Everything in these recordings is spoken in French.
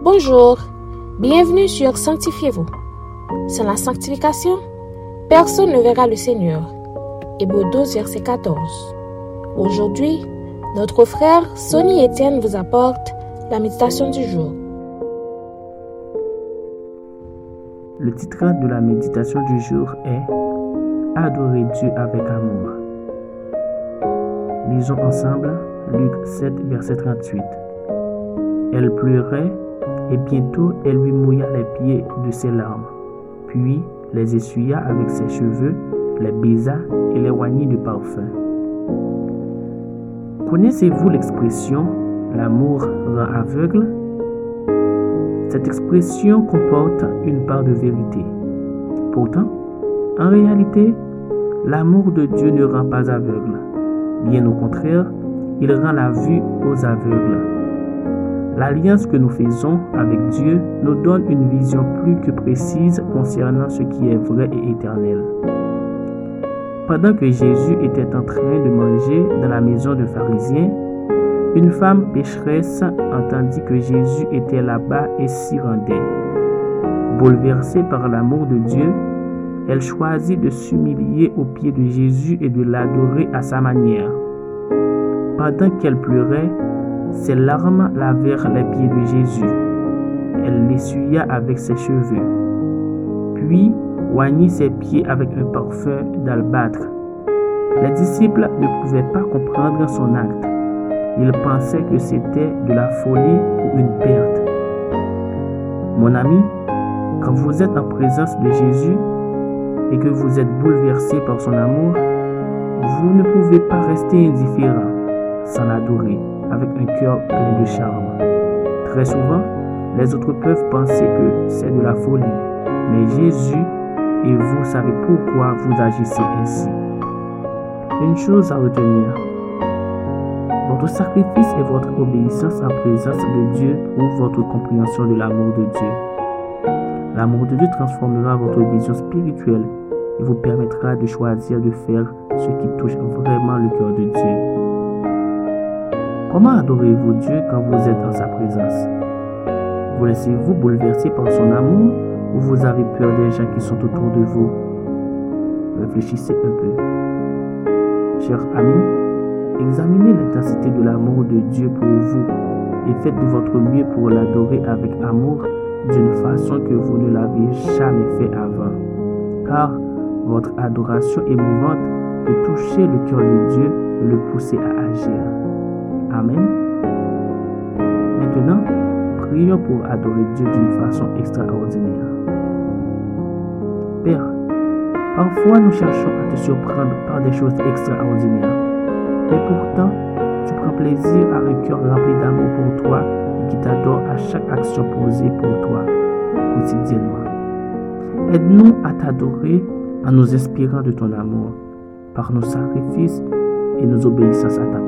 Bonjour, bienvenue sur Sanctifiez-vous. Sans la sanctification, personne ne verra le Seigneur. Hébreu 12, verset 14. Aujourd'hui, notre frère Sonny Etienne vous apporte la méditation du jour. Le titre de la méditation du jour est Adorer Dieu avec amour. Lisons ensemble Luc 7, verset 38. Elle pleurait et bientôt elle lui mouilla les pieds de ses larmes, puis les essuya avec ses cheveux, les baisa et les oignit de parfum. Connaissez-vous l'expression l'amour rend aveugle Cette expression comporte une part de vérité. Pourtant, en réalité, l'amour de Dieu ne rend pas aveugle. Bien au contraire, il rend la vue aux aveugles. L'alliance que nous faisons avec Dieu nous donne une vision plus que précise concernant ce qui est vrai et éternel. Pendant que Jésus était en train de manger dans la maison de pharisien, une femme pécheresse entendit que Jésus était là-bas et s'y rendait. Bouleversée par l'amour de Dieu, elle choisit de s'humilier aux pieds de Jésus et de l'adorer à sa manière. Pendant qu'elle pleurait, ses larmes lavèrent les pieds de Jésus. Elle l'essuya avec ses cheveux, puis oignit ses pieds avec un parfum d'albâtre. Les disciples ne pouvaient pas comprendre son acte. Ils pensaient que c'était de la folie ou une perte. Mon ami, quand vous êtes en présence de Jésus et que vous êtes bouleversé par son amour, vous ne pouvez pas rester indifférent sans l'adorer avec un cœur plein de charme. Très souvent, les autres peuvent penser que c'est de la folie, mais Jésus et vous savez pourquoi vous agissez ainsi. Une chose à retenir, votre sacrifice et votre obéissance en présence de Dieu prouvent votre compréhension de l'amour de Dieu. L'amour de Dieu transformera votre vision spirituelle et vous permettra de choisir de faire ce qui touche vraiment le cœur de Dieu. Comment adorez-vous Dieu quand vous êtes dans sa présence? Vous laissez-vous bouleverser par son amour ou vous avez peur des gens qui sont autour de vous? Réfléchissez un peu. Chers amis, examinez l'intensité de l'amour de Dieu pour vous et faites de votre mieux pour l'adorer avec amour d'une façon que vous ne l'avez jamais fait avant. Car votre adoration émouvante peut toucher le cœur de Dieu et le pousser à agir. Amen. Maintenant, prions pour adorer Dieu d'une façon extraordinaire. Père, parfois nous cherchons à te surprendre par des choses extraordinaires. Et pourtant, tu prends plaisir à un cœur rempli d'amour pour toi et qui t'adore à chaque action posée pour toi quotidiennement. Aide-nous à t'adorer en nous inspirant de ton amour par nos sacrifices et nos obéissances à ta.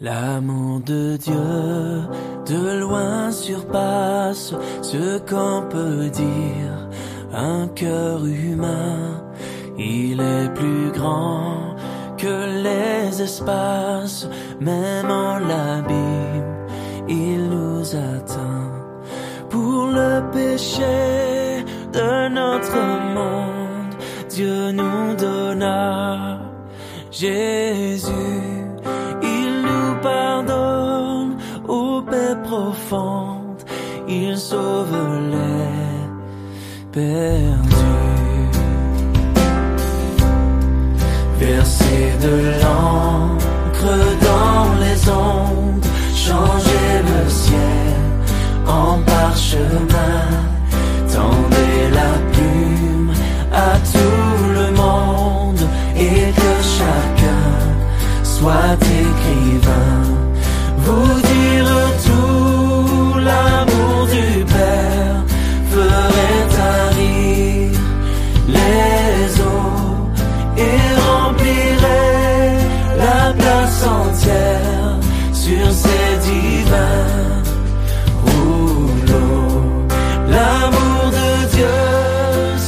L'amour de Dieu de loin surpasse ce qu'on peut dire. Un cœur humain, il est plus grand que les espaces, même en l'abîme, il nous atteint. Pour le péché de notre monde, Dieu nous donna Jésus. Il sauve les perdus. Verser de l'encre dans les ondes, changer le ciel en parchemin, tendez la plume à tout le monde et que chacun soit écrivain. divin rouleau. L'amour de Dieu,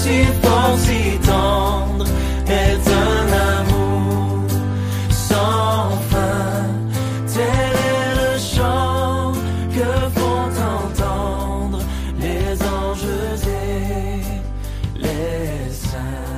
si fort, si tendre, est un amour sans fin. Tel est le chant que font entendre les anges et les saints.